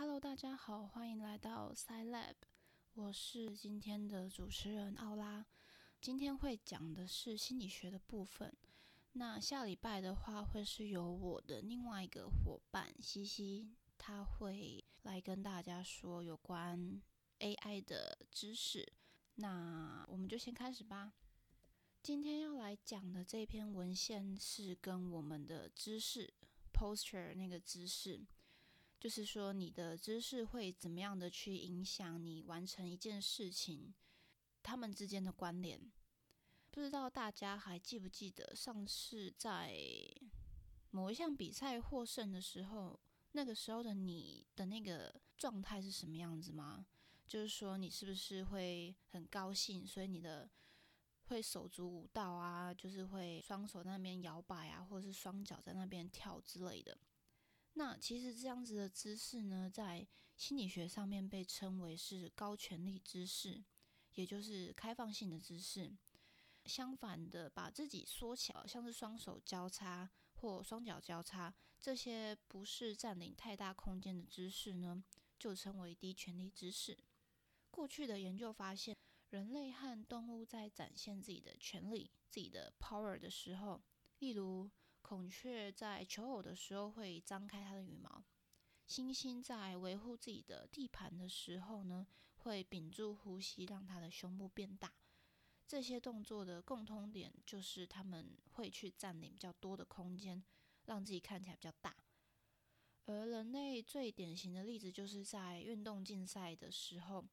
Hello，大家好，欢迎来到 SciLab，我是今天的主持人奥拉。今天会讲的是心理学的部分。那下礼拜的话，会是由我的另外一个伙伴西西，他会来跟大家说有关 AI 的知识。那我们就先开始吧。今天要来讲的这篇文献是跟我们的知识 posture 那个知识。就是说，你的知识会怎么样的去影响你完成一件事情，他们之间的关联。不知道大家还记不记得上次在某一项比赛获胜的时候，那个时候的你的那个状态是什么样子吗？就是说，你是不是会很高兴，所以你的会手足舞蹈啊，就是会双手在那边摇摆啊，或者是双脚在那边跳之类的。那其实这样子的姿势呢，在心理学上面被称为是高权力姿势，也就是开放性的姿势。相反的，把自己缩起来，像是双手交叉或双脚交叉，这些不是占领太大空间的姿势呢，就称为低权力姿势。过去的研究发现，人类和动物在展现自己的权力、自己的 power 的时候，例如。孔雀在求偶的时候会张开它的羽毛，猩猩在维护自己的地盘的时候呢，会屏住呼吸，让它的胸部变大。这些动作的共通点就是他们会去占领比较多的空间，让自己看起来比较大。而人类最典型的例子就是在运动竞赛的时候，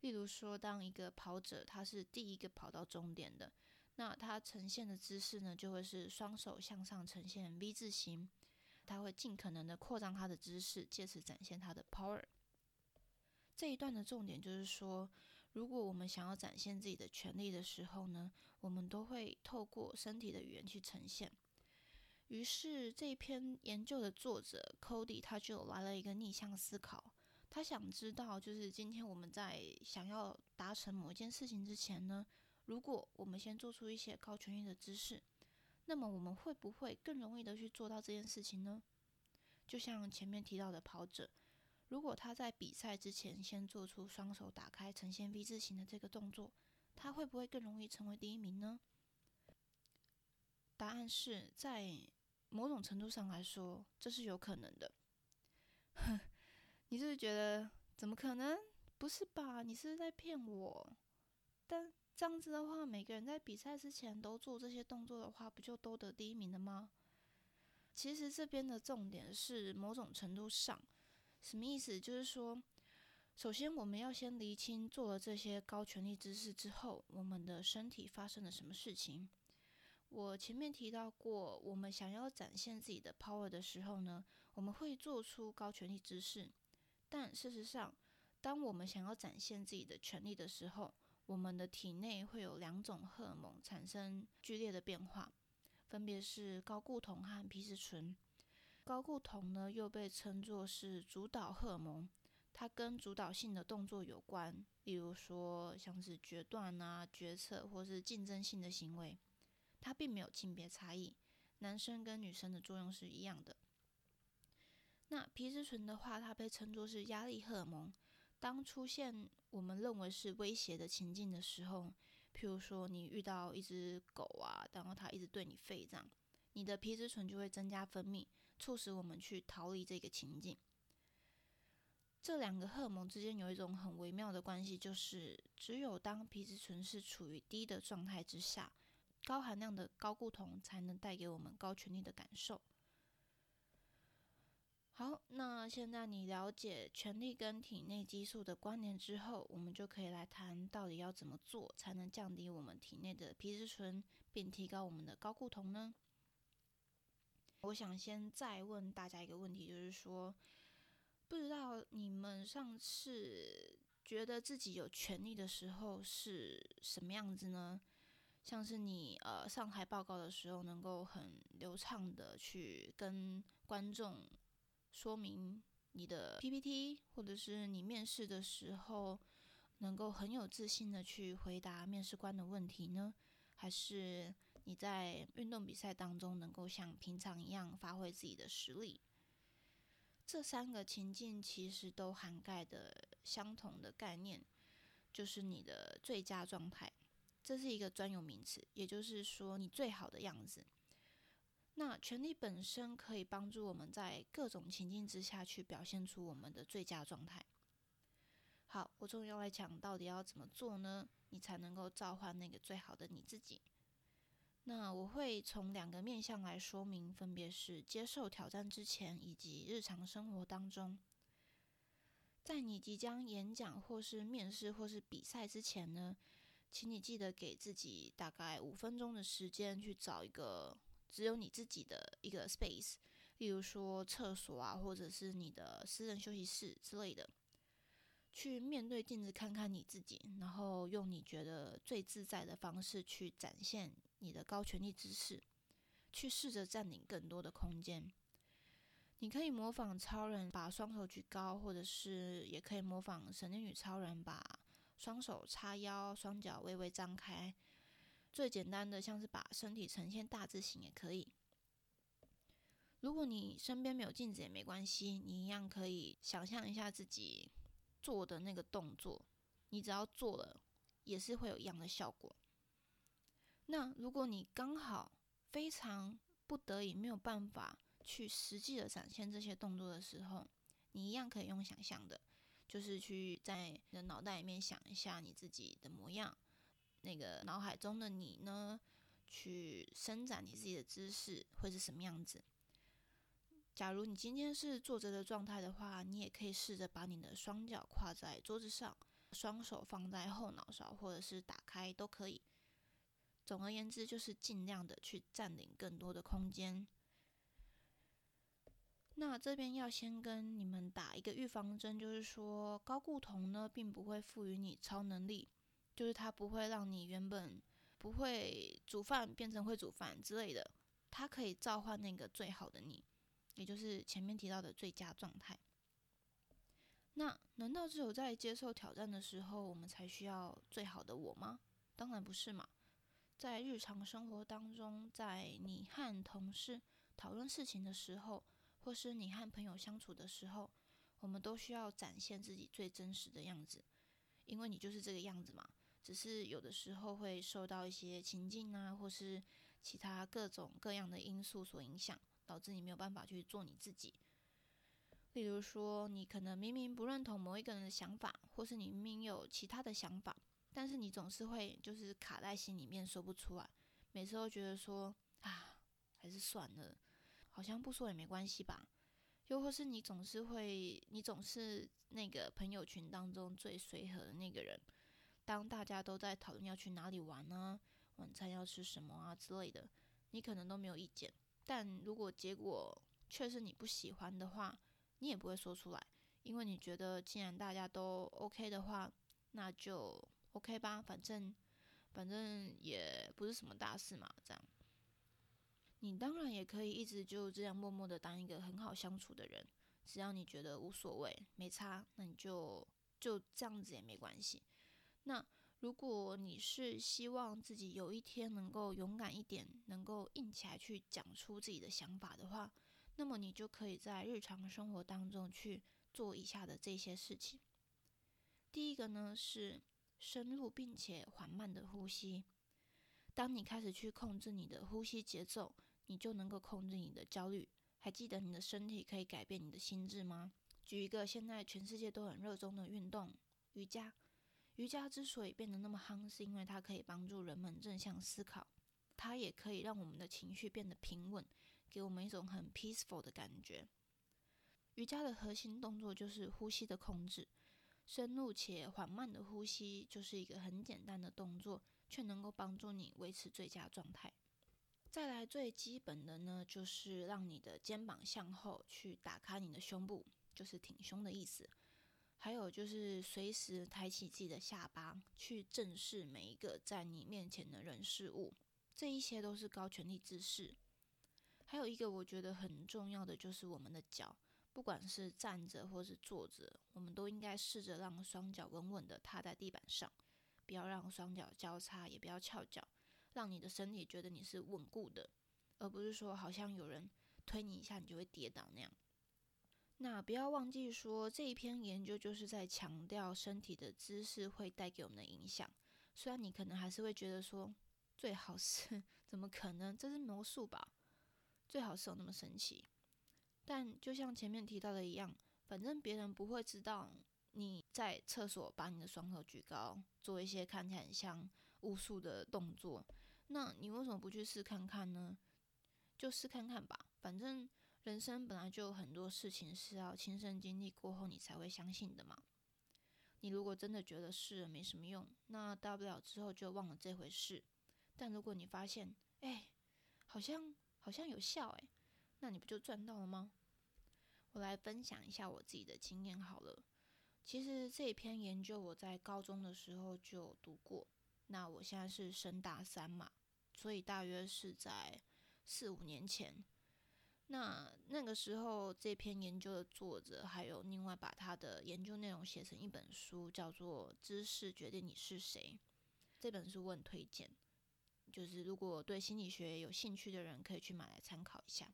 例如说，当一个跑者他是第一个跑到终点的。那它呈现的姿势呢，就会是双手向上呈现 V 字形，它会尽可能的扩张它的姿势，借此展现它的 power。这一段的重点就是说，如果我们想要展现自己的权利的时候呢，我们都会透过身体的语言去呈现。于是这一篇研究的作者 Cody 他就来了一个逆向思考，他想知道，就是今天我们在想要达成某件事情之前呢。如果我们先做出一些高权益的姿势，那么我们会不会更容易的去做到这件事情呢？就像前面提到的跑者，如果他在比赛之前先做出双手打开呈现 V 字形的这个动作，他会不会更容易成为第一名呢？答案是在某种程度上来说，这是有可能的。你是不是觉得怎么可能？不是吧？你是在骗我？但这样子的话，每个人在比赛之前都做这些动作的话，不就都得第一名了吗？其实这边的重点是某种程度上，什么意思？就是说，首先我们要先厘清做了这些高权力姿势之后，我们的身体发生了什么事情。我前面提到过，我们想要展现自己的 power 的时候呢，我们会做出高权力姿势。但事实上，当我们想要展现自己的权利的时候，我们的体内会有两种荷尔蒙产生剧烈的变化，分别是高固酮和皮质醇。高固酮呢，又被称作是主导荷尔蒙，它跟主导性的动作有关，例如说像是决断啊、决策或是竞争性的行为。它并没有性别差异，男生跟女生的作用是一样的。那皮质醇的话，它被称作是压力荷尔蒙。当出现我们认为是威胁的情境的时候，譬如说你遇到一只狗啊，然后它一直对你吠这样，你的皮质醇就会增加分泌，促使我们去逃离这个情境。这两个荷尔蒙之间有一种很微妙的关系，就是只有当皮质醇是处于低的状态之下，高含量的高固酮才能带给我们高权力的感受。好，那现在你了解权力跟体内激素的关联之后，我们就可以来谈到底要怎么做才能降低我们体内的皮质醇，并提高我们的高固酮呢？我想先再问大家一个问题，就是说，不知道你们上次觉得自己有权利的时候是什么样子呢？像是你呃上台报告的时候，能够很流畅的去跟观众。说明你的 PPT，或者是你面试的时候能够很有自信的去回答面试官的问题呢？还是你在运动比赛当中能够像平常一样发挥自己的实力？这三个情境其实都涵盖的相同的概念，就是你的最佳状态。这是一个专有名词，也就是说你最好的样子。那权力本身可以帮助我们在各种情境之下去表现出我们的最佳状态。好，我终于要来讲到底要怎么做呢？你才能够召唤那个最好的你自己。那我会从两个面向来说明，分别是接受挑战之前以及日常生活当中。在你即将演讲或是面试或是比赛之前呢，请你记得给自己大概五分钟的时间去找一个只有你自己的一个 space，例如说厕所啊，或者是你的私人休息室之类的。去面对镜子看看你自己，然后用你觉得最自在的方式去展现你的高权力姿势，去试着占领更多的空间。你可以模仿超人把双手举高，或者是也可以模仿神力女超人把双手叉腰，双脚微微张开。最简单的像是把身体呈现大字形也可以。如果你身边没有镜子也没关系，你一样可以想象一下自己。做的那个动作，你只要做了，也是会有一样的效果。那如果你刚好非常不得已没有办法去实际的展现这些动作的时候，你一样可以用想象的，就是去在你的脑袋里面想一下你自己的模样，那个脑海中的你呢，去伸展你自己的姿势会是什么样子。假如你今天是坐着的状态的话，你也可以试着把你的双脚跨在桌子上，双手放在后脑勺，或者是打开都可以。总而言之，就是尽量的去占领更多的空间。那这边要先跟你们打一个预防针，就是说高固酮呢，并不会赋予你超能力，就是它不会让你原本不会煮饭变成会煮饭之类的，它可以召唤那个最好的你。也就是前面提到的最佳状态。那难道只有在接受挑战的时候，我们才需要最好的我吗？当然不是嘛。在日常生活当中，在你和同事讨论事情的时候，或是你和朋友相处的时候，我们都需要展现自己最真实的样子，因为你就是这个样子嘛。只是有的时候会受到一些情境啊，或是其他各种各样的因素所影响。导致你没有办法去做你自己。例如说，你可能明明不认同某一个人的想法，或是你明明有其他的想法，但是你总是会就是卡在心里面说不出来。每次都觉得说啊，还是算了，好像不说也没关系吧。又或是你总是会，你总是那个朋友群当中最随和的那个人。当大家都在讨论要去哪里玩呢，晚餐要吃什么啊之类的，你可能都没有意见。但如果结果却是你不喜欢的话，你也不会说出来，因为你觉得既然大家都 OK 的话，那就 OK 吧，反正反正也不是什么大事嘛，这样。你当然也可以一直就这样默默的当一个很好相处的人，只要你觉得无所谓，没差，那你就就这样子也没关系。那。如果你是希望自己有一天能够勇敢一点，能够硬起来去讲出自己的想法的话，那么你就可以在日常生活当中去做以下的这些事情。第一个呢是深入并且缓慢的呼吸。当你开始去控制你的呼吸节奏，你就能够控制你的焦虑。还记得你的身体可以改变你的心智吗？举一个现在全世界都很热衷的运动——瑜伽。瑜伽之所以变得那么夯，是因为它可以帮助人们正向思考，它也可以让我们的情绪变得平稳，给我们一种很 peaceful 的感觉。瑜伽的核心动作就是呼吸的控制，深入且缓慢的呼吸就是一个很简单的动作，却能够帮助你维持最佳状态。再来最基本的呢，就是让你的肩膀向后去打开你的胸部，就是挺胸的意思。还有就是随时抬起自己的下巴，去正视每一个在你面前的人事物，这一些都是高权力姿势。还有一个我觉得很重要的就是我们的脚，不管是站着或是坐着，我们都应该试着让双脚稳稳的踏在地板上，不要让双脚交叉，也不要翘脚，让你的身体觉得你是稳固的，而不是说好像有人推你一下你就会跌倒那样。那不要忘记说，这一篇研究就是在强调身体的姿势会带给我们的影响。虽然你可能还是会觉得说，最好是 怎么可能？这是魔术吧？最好是有那么神奇？但就像前面提到的一样，反正别人不会知道你在厕所把你的双手举高，做一些看起来很像巫术的动作。那你为什么不去试看看呢？就试看看吧，反正。人生本来就有很多事情是要亲身经历过后你才会相信的嘛。你如果真的觉得试了没什么用，那大不了之后就忘了这回事。但如果你发现，哎，好像好像有效，哎，那你不就赚到了吗？我来分享一下我自己的经验好了。其实这一篇研究我在高中的时候就读过。那我现在是升大三嘛，所以大约是在四五年前。那那个时候，这篇研究的作者还有另外把他的研究内容写成一本书，叫做《知识决定你是谁》。这本书我很推荐，就是如果对心理学有兴趣的人可以去买来参考一下。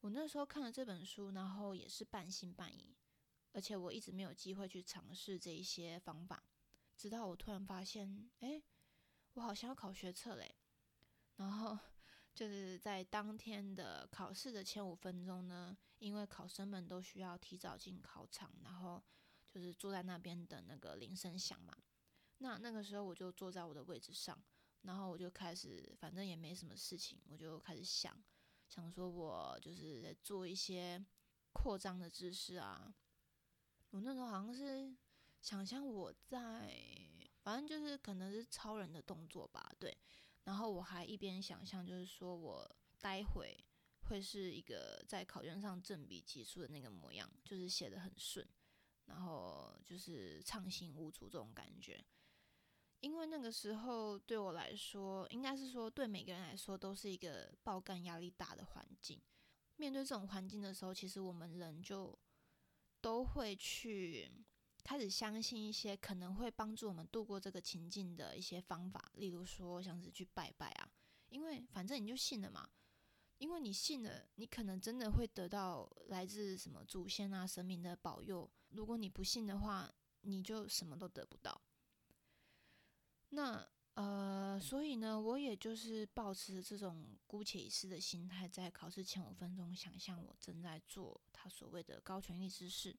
我那时候看了这本书，然后也是半信半疑，而且我一直没有机会去尝试这一些方法，直到我突然发现，哎，我好像要考学测嘞，然后。就是在当天的考试的前五分钟呢，因为考生们都需要提早进考场，然后就是坐在那边等那个铃声响嘛。那那个时候我就坐在我的位置上，然后我就开始，反正也没什么事情，我就开始想，想说我就是在做一些扩张的姿势啊。我那时候好像是想象我在，反正就是可能是超人的动作吧，对。然后我还一边想象，就是说我待会会是一个在考卷上正笔疾书的那个模样，就是写的很顺，然后就是畅行无阻这种感觉。因为那个时候对我来说，应该是说对每个人来说都是一个爆干压力大的环境。面对这种环境的时候，其实我们人就都会去。开始相信一些可能会帮助我们度过这个情境的一些方法，例如说像是去拜拜啊，因为反正你就信了嘛，因为你信了，你可能真的会得到来自什么祖先啊神明的保佑。如果你不信的话，你就什么都得不到。那呃，所以呢，我也就是保持这种姑且一试的心态，在考试前五分钟想象我正在做他所谓的高权力之事。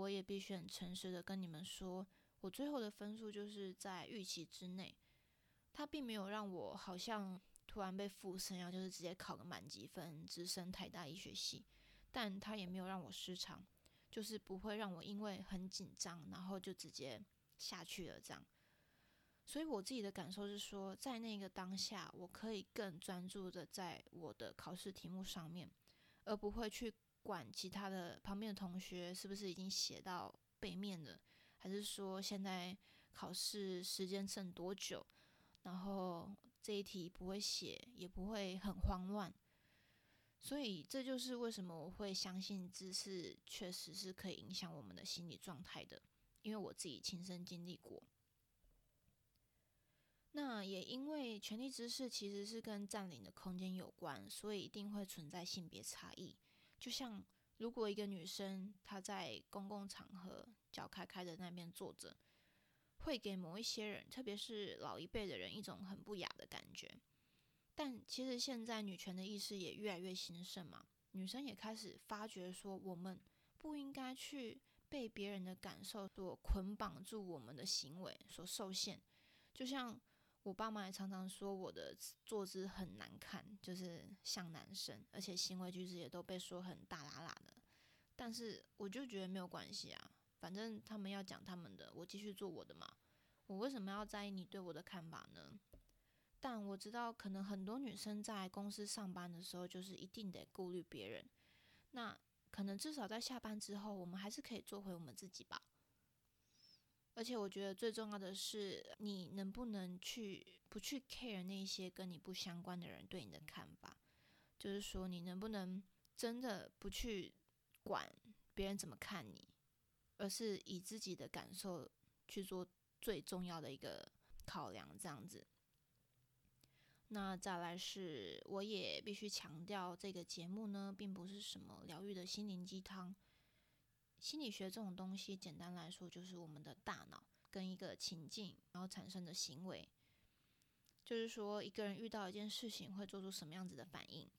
我也必须很诚实的跟你们说，我最后的分数就是在预期之内。他并没有让我好像突然被附身啊，就是直接考个满级分，直升台大医学系。但他也没有让我失常，就是不会让我因为很紧张，然后就直接下去了这样。所以我自己的感受是说，在那个当下，我可以更专注的在我的考试题目上面，而不会去。管其他的旁边的同学是不是已经写到背面了，还是说现在考试时间剩多久，然后这一题不会写也不会很慌乱，所以这就是为什么我会相信知识确实是可以影响我们的心理状态的，因为我自己亲身经历过。那也因为权力知识其实是跟占领的空间有关，所以一定会存在性别差异。就像如果一个女生她在公共场合脚开开的那边坐着，会给某一些人，特别是老一辈的人一种很不雅的感觉。但其实现在女权的意识也越来越兴盛嘛，女生也开始发觉说，我们不应该去被别人的感受所捆绑住，我们的行为所受限。就像。我爸妈也常常说我的坐姿很难看，就是像男生，而且行为举止也都被说很大喇喇的。但是我就觉得没有关系啊，反正他们要讲他们的，我继续做我的嘛。我为什么要在意你对我的看法呢？但我知道，可能很多女生在公司上班的时候，就是一定得顾虑别人。那可能至少在下班之后，我们还是可以做回我们自己吧。而且我觉得最重要的是，你能不能去不去 care 那些跟你不相关的人对你的看法？就是说，你能不能真的不去管别人怎么看你，而是以自己的感受去做最重要的一个考量，这样子。那再来是，我也必须强调，这个节目呢，并不是什么疗愈的心灵鸡汤。心理学这种东西，简单来说，就是我们的大脑跟一个情境，然后产生的行为。就是说，一个人遇到一件事情，会做出什么样子的反应。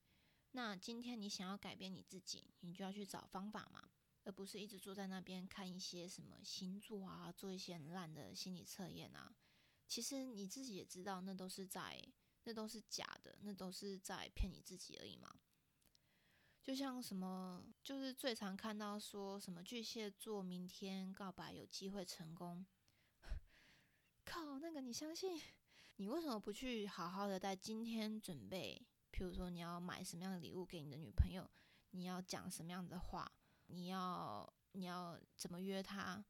那今天你想要改变你自己，你就要去找方法嘛，而不是一直坐在那边看一些什么星座啊，做一些很烂的心理测验啊。其实你自己也知道，那都是在。那都是假的，那都是在骗你自己而已嘛。就像什么，就是最常看到说什么巨蟹座明天告白有机会成功。靠，那个你相信？你为什么不去好好的在今天准备？譬如说你要买什么样的礼物给你的女朋友，你要讲什么样的话，你要你要怎么约她，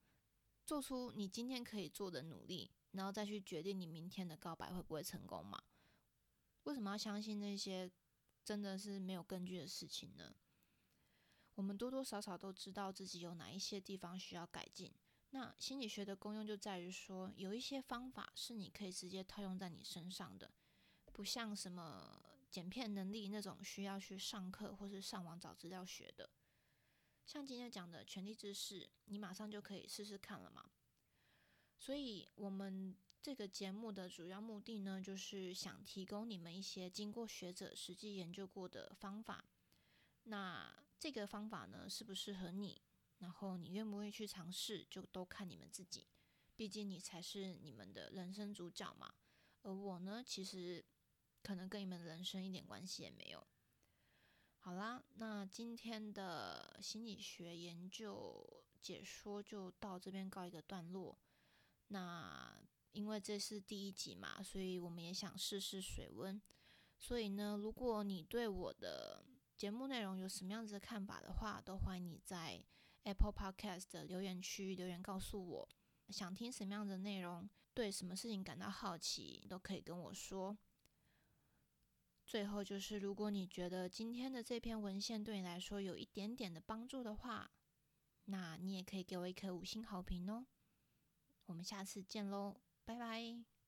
做出你今天可以做的努力，然后再去决定你明天的告白会不会成功嘛？为什么要相信那些真的是没有根据的事情呢？我们多多少少都知道自己有哪一些地方需要改进。那心理学的功用就在于说，有一些方法是你可以直接套用在你身上的，不像什么剪片能力那种需要去上课或是上网找资料学的。像今天讲的权力知识，你马上就可以试试看了嘛。所以，我们。这个节目的主要目的呢，就是想提供你们一些经过学者实际研究过的方法。那这个方法呢，适不适合你？然后你愿不愿意去尝试，就都看你们自己。毕竟你才是你们的人生主角嘛。而我呢，其实可能跟你们人生一点关系也没有。好啦，那今天的心理学研究解说就到这边告一个段落。那。因为这是第一集嘛，所以我们也想试试水温。所以呢，如果你对我的节目内容有什么样子的看法的话，都欢迎你在 Apple Podcast 的留言区留言告诉我。想听什么样的内容，对什么事情感到好奇，都可以跟我说。最后就是，如果你觉得今天的这篇文献对你来说有一点点的帮助的话，那你也可以给我一颗五星好评哦。我们下次见喽！拜拜。